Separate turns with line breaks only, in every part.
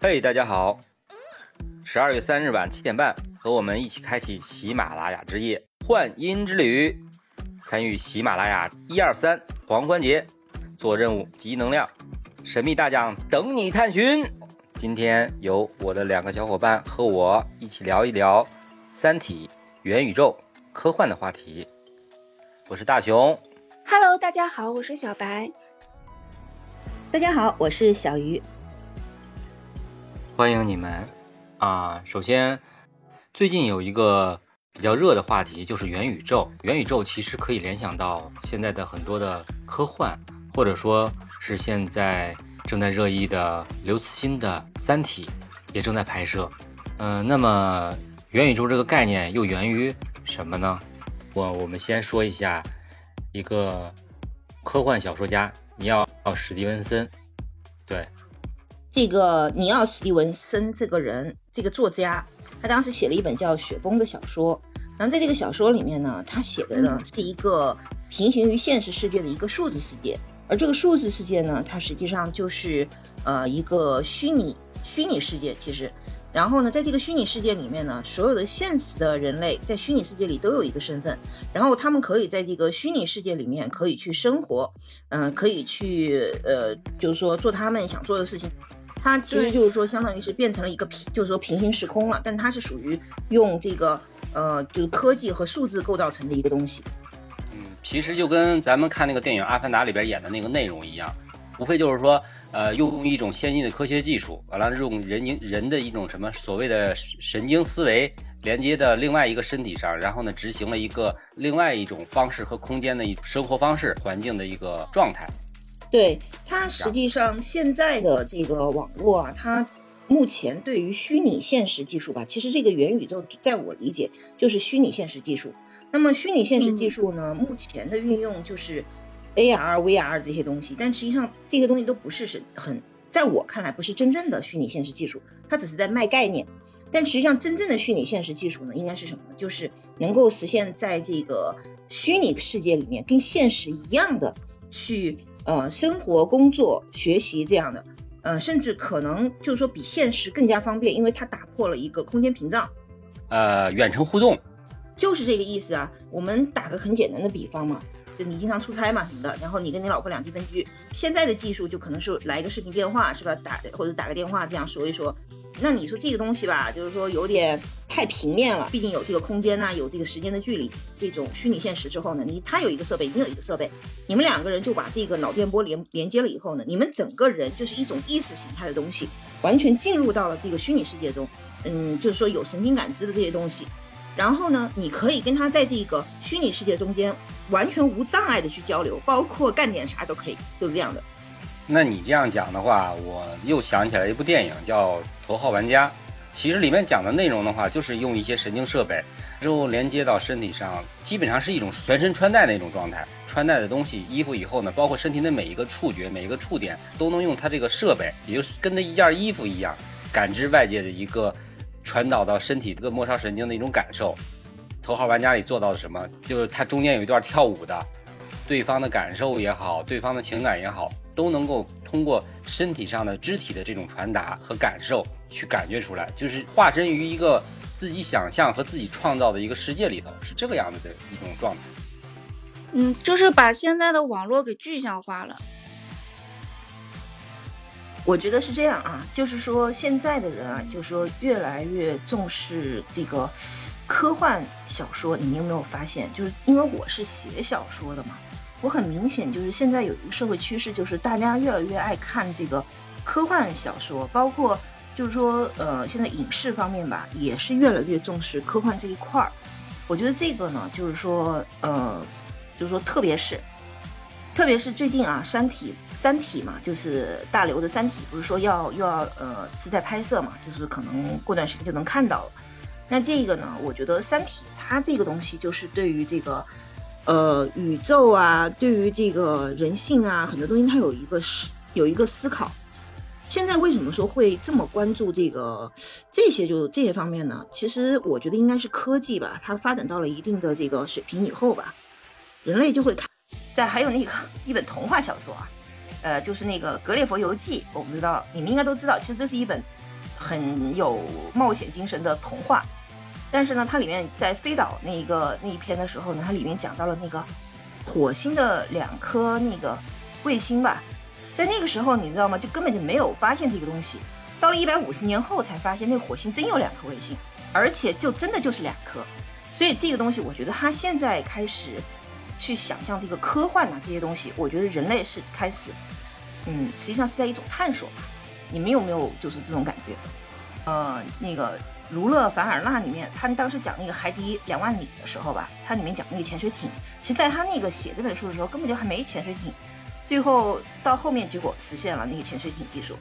嘿，大家好！十二月三日晚七点半，和我们一起开启喜马拉雅之夜幻音之旅，参与喜马拉雅一二三狂欢节，做任务集能量，神秘大奖等你探寻。今天由我的两个小伙伴和我一起聊一聊《三体》元宇宙科幻的话题。我是大熊
，Hello，大家好，我是小白，
大家好，我是小鱼。
欢迎你们啊！首先，最近有一个比较热的话题，就是元宇宙。元宇宙其实可以联想到现在的很多的科幻，或者说是现在正在热议的刘慈欣的《三体》也正在拍摄。嗯，那么元宇宙这个概念又源于什么呢？我我们先说一下一个科幻小说家尼奥史蒂文森，对。
这个尼奥·史蒂文森这个人，这个作家，他当时写了一本叫《雪崩》的小说。然后在这个小说里面呢，他写的呢是一个平行于现实世界的一个数字世界。而这个数字世界呢，它实际上就是呃一个虚拟虚拟世界。其实，然后呢，在这个虚拟世界里面呢，所有的现实的人类在虚拟世界里都有一个身份，然后他们可以在这个虚拟世界里面可以去生活，嗯，可以去呃，就是说做他们想做的事情。它其实就是说，相当于是变成了一个平，就是说平行时空了。但它是属于用这个呃，就是科技和数字构造成的一个东西。
嗯，其实就跟咱们看那个电影《阿凡达》里边演的那个内容一样，无非就是说，呃，用一种先进的科学技术，完了用人人的一种什么所谓的神经思维连接的另外一个身体上，然后呢，执行了一个另外一种方式和空间的一生活方式环境的一个状态。
对它实际上现在的这个网络啊，它目前对于虚拟现实技术吧，其实这个元宇宙在我理解就是虚拟现实技术。那么虚拟现实技术呢，目前的运用就是 AR、VR 这些东西，但实际上这些东西都不是是很，在我看来不是真正的虚拟现实技术，它只是在卖概念。但实际上真正的虚拟现实技术呢，应该是什么呢？就是能够实现在这个虚拟世界里面跟现实一样的去。呃，生活、工作、学习这样的，呃，甚至可能就是说比现实更加方便，因为它打破了一个空间屏障。
呃，远程互动，
就是这个意思啊。我们打个很简单的比方嘛，就你经常出差嘛什么的，然后你跟你老婆两地分居，现在的技术就可能是来一个视频电话，是吧？打或者打个电话这样说一说。那你说这个东西吧，就是说有点太平面了，毕竟有这个空间呐，有这个时间的距离，这种虚拟现实之后呢，你他有一个设备，你有一个设备，你们两个人就把这个脑电波连连接了以后呢，你们整个人就是一种意识形态的东西，完全进入到了这个虚拟世界中，嗯，就是说有神经感知的这些东西，然后呢，你可以跟他在这个虚拟世界中间完全无障碍的去交流，包括干点啥都可以，就是这样的。
那你这样讲的话，我又想起来一部电影叫《头号玩家》，其实里面讲的内容的话，就是用一些神经设备之后连接到身体上，基本上是一种全身穿戴的一种状态。穿戴的东西、衣服以后呢，包括身体的每一个触觉、每一个触点，都能用它这个设备，也就是跟那一件衣服一样，感知外界的一个传导到身体这个末梢神经的一种感受。《头号玩家》里做到了什么？就是它中间有一段跳舞的，对方的感受也好，对方的情感也好。都能够通过身体上的肢体的这种传达和感受去感觉出来，就是化身于一个自己想象和自己创造的一个世界里头，是这个样子的一种状态。
嗯，就是把现在的网络给具象化了。
我觉得是这样啊，就是说现在的人啊，就是说越来越重视这个科幻小说。你有没有发现？就是因为我是写小说的嘛。我很明显就是现在有一个社会趋势，就是大家越来越爱看这个科幻小说，包括就是说，呃，现在影视方面吧，也是越来越重视科幻这一块儿。我觉得这个呢，就是说，呃，就是说，特别是，特别是最近啊，《三体》《三体》嘛，就是大刘的《三体》，不是说要又要呃是在拍摄嘛，就是可能过段时间就能看到了。那这个呢，我觉得《三体》它这个东西就是对于这个。呃，宇宙啊，对于这个人性啊，很多东西它有一个思有一个思考。现在为什么说会这么关注这个这些就这些方面呢？其实我觉得应该是科技吧，它发展到了一定的这个水平以后吧，人类就会看。在还有那个一本童话小说啊，呃，就是那个《格列佛游记》，我不知道你们应该都知道，其实这是一本很有冒险精神的童话。但是呢，它里面在飞岛那一个那一篇的时候呢，它里面讲到了那个火星的两颗那个卫星吧，在那个时候你知道吗？就根本就没有发现这个东西，到了一百五十年后才发现那火星真有两颗卫星，而且就真的就是两颗。所以这个东西，我觉得他现在开始去想象这个科幻啊这些东西，我觉得人类是开始，嗯，实际上是在一种探索吧。你们有没有就是这种感觉？呃，那个。《儒勒·凡尔纳》里面，他当时讲那个海底两万里的时候吧，他里面讲那个潜水艇。其实，在他那个写这本书的时候，根本就还没潜水艇。最后到后面，结果实现了那个潜水艇技术。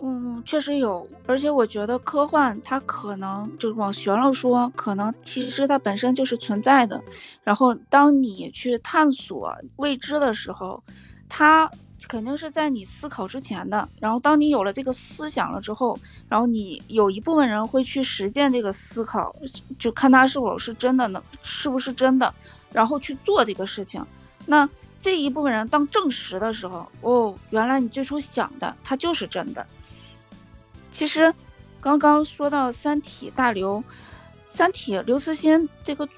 嗯，确实有。而且我觉得科幻它可能就往悬了说，可能其实它本身就是存在的。然后，当你去探索未知的时候，它。肯定是在你思考之前的，然后当你有了这个思想了之后，然后你有一部分人会去实践这个思考，就看他是否是真的呢，是不是真的，然后去做这个事情。那这一部分人当证实的时候，哦，原来你最初想的它就是真的。其实，刚刚说到《三体》大刘，《三体》刘慈欣这个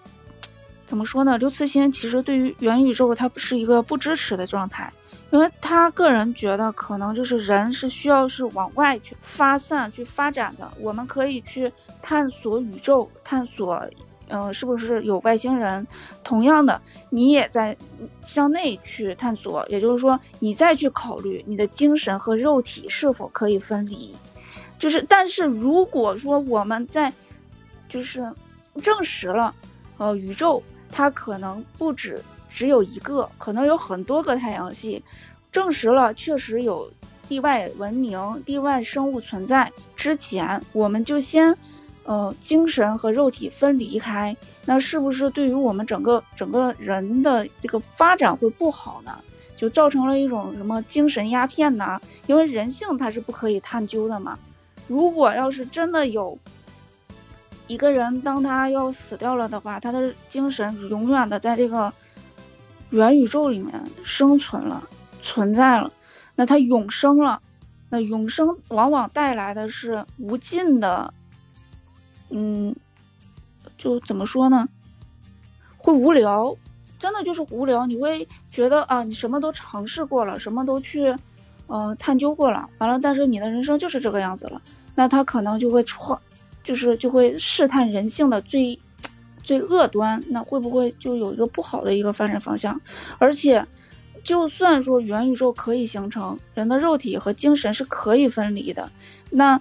怎么说呢？刘慈欣其实对于元宇宙，他是一个不支持的状态。因为他个人觉得，可能就是人是需要是往外去发散、去发展的。我们可以去探索宇宙，探索，呃，是不是有外星人？同样的，你也在向内去探索，也就是说，你再去考虑你的精神和肉体是否可以分离。就是，但是如果说我们在，就是证实了，呃，宇宙它可能不止。只有一个，可能有很多个太阳系，证实了确实有地外文明、地外生物存在之前，我们就先，呃，精神和肉体分离开，那是不是对于我们整个整个人的这个发展会不好呢？就造成了一种什么精神鸦片呢？因为人性它是不可以探究的嘛。如果要是真的有一个人，当他要死掉了的话，他的精神永远的在这个。元宇宙里面生存了，存在了，那它永生了，那永生往往带来的是无尽的，嗯，就怎么说呢？会无聊，真的就是无聊。你会觉得啊，你什么都尝试过了，什么都去，呃，探究过了，完了，但是你的人生就是这个样子了。那他可能就会创，就是就会试探人性的最。最恶端，那会不会就有一个不好的一个发展方向？而且，就算说元宇宙可以形成，人的肉体和精神是可以分离的，那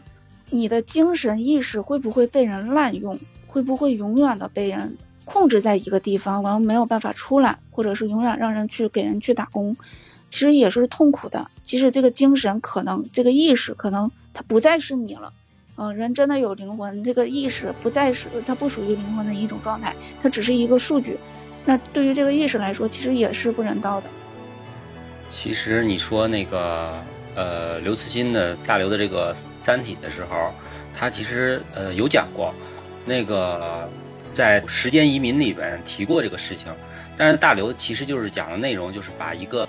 你的精神意识会不会被人滥用？会不会永远的被人控制在一个地方，完了没有办法出来，或者是永远让人去给人去打工？其实也是痛苦的。即使这个精神可能，这个意识可能它不再是你了。嗯，人真的有灵魂，这个意识不再是它不属于灵魂的一种状态，它只是一个数据。那对于这个意识来说，其实也是不人道的。
其实你说那个呃刘慈欣的大刘的这个《三体》的时候，他其实呃有讲过，那个在《时间移民》里边提过这个事情。但是大刘其实就是讲的内容，就是把一个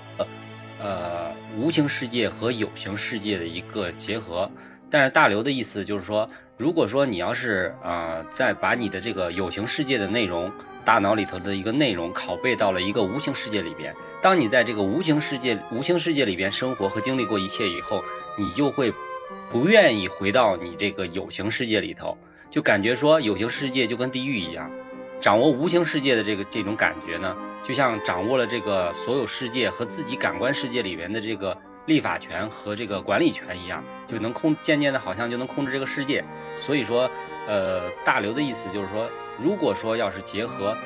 呃无形世界和有形世界的一个结合。但是大刘的意思就是说，如果说你要是呃再把你的这个有形世界的内容，大脑里头的一个内容拷贝到了一个无形世界里边，当你在这个无形世界无形世界里边生活和经历过一切以后，你就会不愿意回到你这个有形世界里头，就感觉说有形世界就跟地狱一样，掌握无形世界的这个这种感觉呢，就像掌握了这个所有世界和自己感官世界里面的这个。立法权和这个管理权一样，就能控，渐渐的好像就能控制这个世界。所以说，呃，大刘的意思就是说，如果说要是结合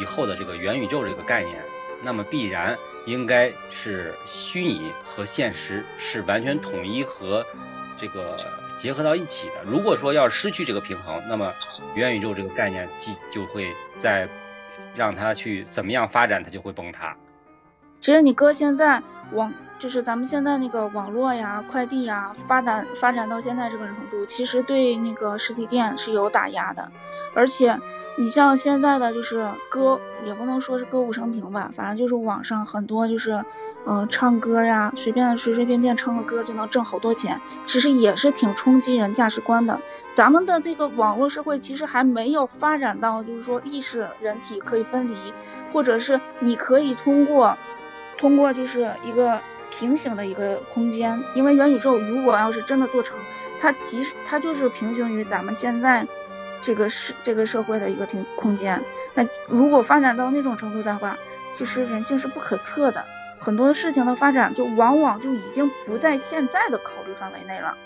以后的这个元宇宙这个概念，那么必然应该是虚拟和现实是完全统一和这个结合到一起的。如果说要失去这个平衡，那么元宇宙这个概念即就会在让它去怎么样发展，它就会崩塌。
其实你哥现在往就是咱们现在那个网络呀、快递呀发展发展到现在这个程度，其实对那个实体店是有打压的。而且你像现在的就是歌，也不能说是歌舞升平吧，反正就是网上很多就是嗯，唱歌呀，随便随随便便唱个歌就能挣好多钱，其实也是挺冲击人价值观的。咱们的这个网络社会其实还没有发展到，就是说意识人体可以分离，或者是你可以通过，通过就是一个平行的一个空间。因为元宇宙如果要是真的做成，它其实它就是平行于咱们现在这个社这个社会的一个平空间。那如果发展到那种程度的话，其实人性是不可测的。很多事情的发展就往往就已经不在现在的考虑范围内了。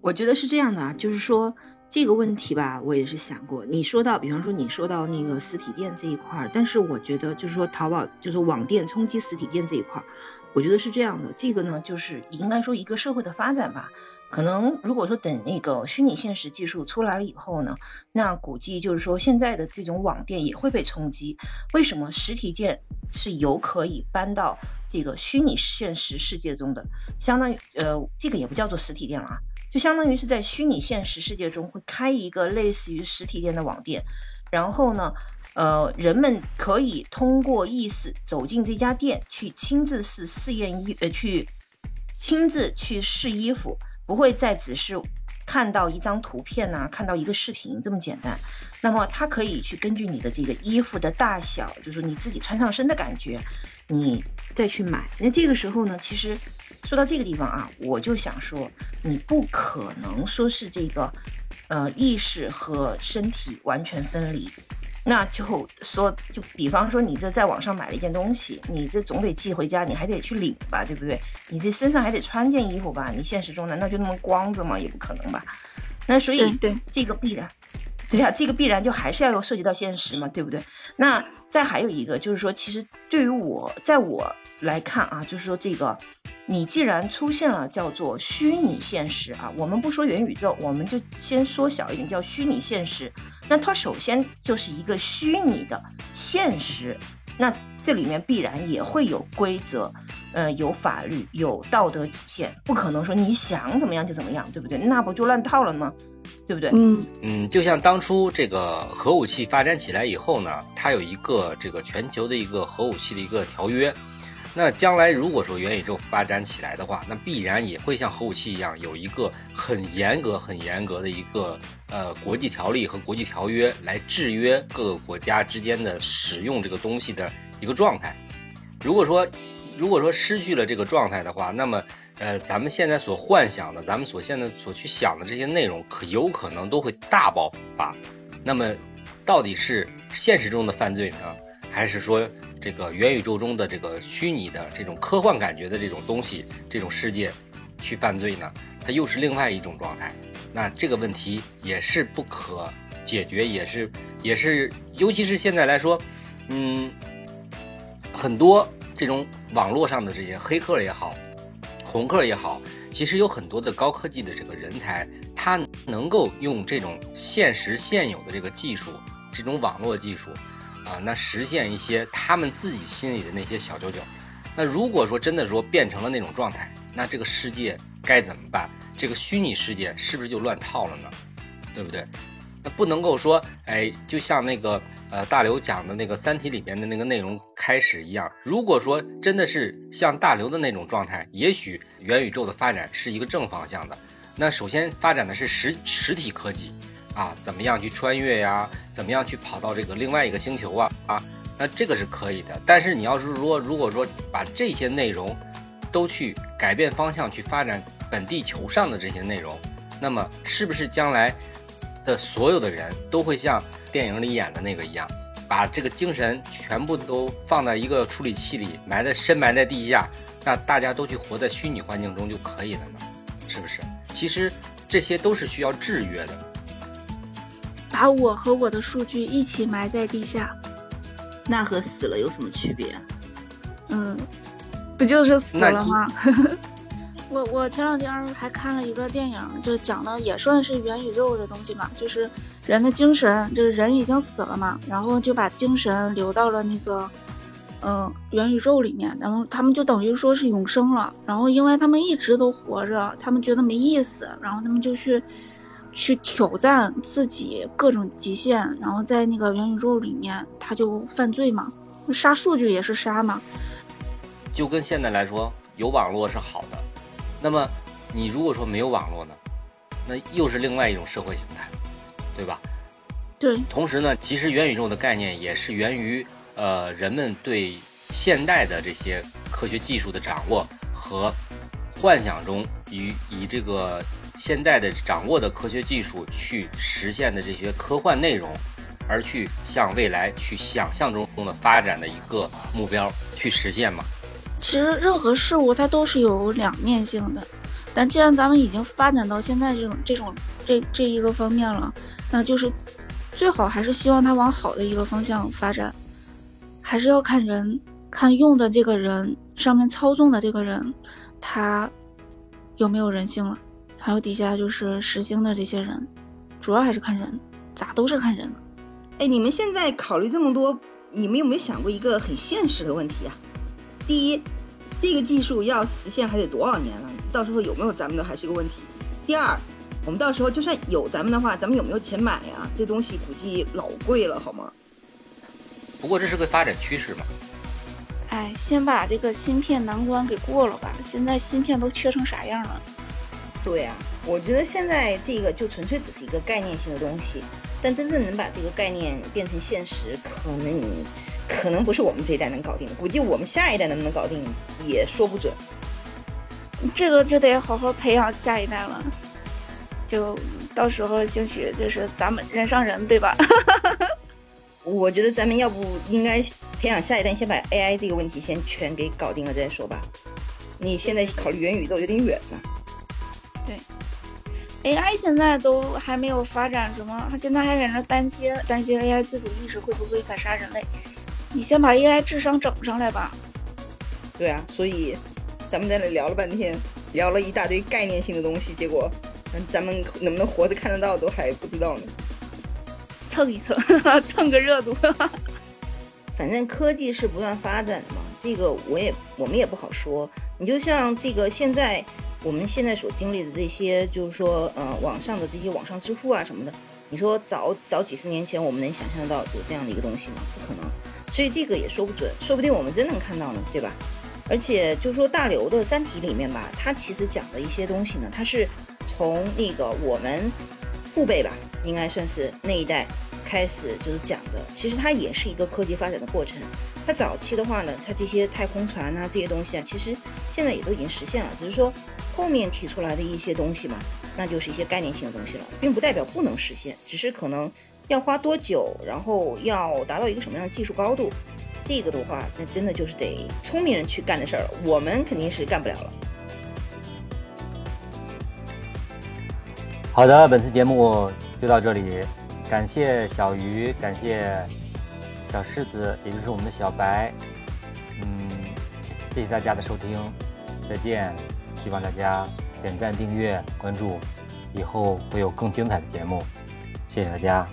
我觉得是这样的啊，就是说这个问题吧，我也是想过。你说到，比方说你说到那个实体店这一块儿，但是我觉得就是说淘宝就是网店冲击实体店这一块儿，我觉得是这样的。这个呢，就是应该说一个社会的发展吧。可能如果说等那个虚拟现实技术出来了以后呢，那估计就是说现在的这种网店也会被冲击。为什么实体店是有可以搬到这个虚拟现实世界中的？相当于呃，这个也不叫做实体店了啊，就相当于是在虚拟现实世界中会开一个类似于实体店的网店，然后呢，呃，人们可以通过意识走进这家店，去亲自试试验衣，呃，去亲自去试衣服。不会再只是看到一张图片呐，看到一个视频这么简单。那么它可以去根据你的这个衣服的大小，就是你自己穿上身的感觉，你再去买。那这个时候呢，其实说到这个地方啊，我就想说，你不可能说是这个呃意识和身体完全分离。那就说，就比方说，你这在网上买了一件东西，你这总得寄回家，你还得去领吧，对不对？你这身上还得穿件衣服吧？你现实中难道就那么光着吗？也不可能吧？那所以对这个必然，对呀，这个必然就还是要涉及到现实嘛，对不对？那再还有一个就是说，其实对于我，在我来看啊，就是说这个。你既然出现了叫做虚拟现实啊，我们不说元宇宙，我们就先缩小一点叫虚拟现实。那它首先就是一个虚拟的现实，那这里面必然也会有规则，呃，有法律，有道德底线，不可能说你想怎么样就怎么样，对不对？那不就乱套了吗？对不对？
嗯
嗯，就像当初这个核武器发展起来以后呢，它有一个这个全球的一个核武器的一个条约。那将来如果说元宇宙发展起来的话，那必然也会像核武器一样，有一个很严格、很严格的一个呃国际条例和国际条约来制约各个国家之间的使用这个东西的一个状态。如果说如果说失去了这个状态的话，那么呃咱们现在所幻想的，咱们所现在所去想的这些内容，可有可能都会大爆发。那么到底是现实中的犯罪呢，还是说？这个元宇宙中的这个虚拟的这种科幻感觉的这种东西，这种世界去犯罪呢，它又是另外一种状态。那这个问题也是不可解决，也是也是，尤其是现在来说，嗯，很多这种网络上的这些黑客也好，红客也好，其实有很多的高科技的这个人才，他能够用这种现实现有的这个技术，这种网络技术。啊，那实现一些他们自己心里的那些小九九。那如果说真的说变成了那种状态，那这个世界该怎么办？这个虚拟世界是不是就乱套了呢？对不对？那不能够说，哎，就像那个呃大刘讲的那个《三体》里面的那个内容开始一样。如果说真的是像大刘的那种状态，也许元宇宙的发展是一个正方向的。那首先发展的是实实体科技。啊，怎么样去穿越呀？怎么样去跑到这个另外一个星球啊？啊，那这个是可以的。但是你要是说，如果说把这些内容都去改变方向，去发展本地球上的这些内容，那么是不是将来的所有的人都会像电影里演的那个一样，把这个精神全部都放在一个处理器里，埋在深埋在地下，那大家都去活在虚拟环境中就可以了呢？是不是？其实这些都是需要制约的。
把我和我的数据一起埋在地下，
那和死了有什么区别？
嗯，不就是死了吗？我我前两天还看了一个电影，就讲的也算是元宇宙的东西嘛，就是人的精神，就是人已经死了嘛，然后就把精神留到了那个嗯元宇宙里面，然后他们就等于说是永生了，然后因为他们一直都活着，他们觉得没意思，然后他们就去。去挑战自己各种极限，然后在那个元宇宙里面，他就犯罪嘛。杀数据也是杀嘛。
就跟现在来说，有网络是好的，那么你如果说没有网络呢，那又是另外一种社会形态，对吧？
对。
同时呢，其实元宇宙的概念也是源于呃人们对现代的这些科学技术的掌握和幻想中以以这个现代的掌握的科学技术去实现的这些科幻内容。而去向未来去想象中的发展的一个目标去实现嘛？
其实任何事物它都是有两面性的，但既然咱们已经发展到现在这种这种这这一个方面了，那就是最好还是希望它往好的一个方向发展，还是要看人，看用的这个人上面操纵的这个人，他有没有人性了，还有底下就是实行的这些人，主要还是看人，咋都是看人。
哎，你们现在考虑这么多，你们有没有想过一个很现实的问题啊？第一，这个技术要实现还得多少年了？到时候有没有咱们的还是个问题。第二，我们到时候就算有咱们的话，咱们有没有钱买呀？这东西估计老贵了，好吗？
不过这是个发展趋势嘛。
哎，先把这个芯片难关给过了吧。现在芯片都缺成啥样了？
对呀，我觉得现在这个就纯粹只是一个概念性的东西。但真正能把这个概念变成现实，可能可能不是我们这一代能搞定的，估计我们下一代能不能搞定也说不准。
这个就得好好培养下一代了，就到时候兴许就是咱们人上人，对吧？
我觉得咱们要不应该培养下一代，先把 AI 这个问题先全给搞定了再说吧。你现在考虑元宇宙有点远了。
对。AI 现在都还没有发展什么，他现在还在那担心担心 AI 自主意识会不会反杀人类。你先把 AI 智商整上来吧。
对啊，所以咱们在那聊了半天，聊了一大堆概念性的东西，结果咱们能不能活着看得到都还不知道呢。
蹭一蹭，蹭个热度。
反正科技是不断发展的嘛，这个我也我们也不好说。你就像这个现在。我们现在所经历的这些，就是说，呃，网上的这些网上支付啊什么的，你说早早几十年前我们能想象得到有这样的一个东西吗？不可能，所以这个也说不准，说不定我们真能看到呢，对吧？而且就是说大刘的《三体》里面吧，它其实讲的一些东西呢，它是从那个我们父辈吧，应该算是那一代开始就是讲的，其实它也是一个科技发展的过程。它早期的话呢，它这些太空船啊这些东西啊，其实现在也都已经实现了，只是说。后面提出来的一些东西嘛，那就是一些概念性的东西了，并不代表不能实现，只是可能要花多久，然后要达到一个什么样的技术高度，这个的话，那真的就是得聪明人去干的事儿了，我们肯定是干不了了。
好的，本次节目就到这里，感谢小鱼，感谢小狮子，也就是我们的小白，嗯，谢谢大家的收听，再见。希望大家点赞、订阅、关注，以后会有更精彩的节目。谢谢大家。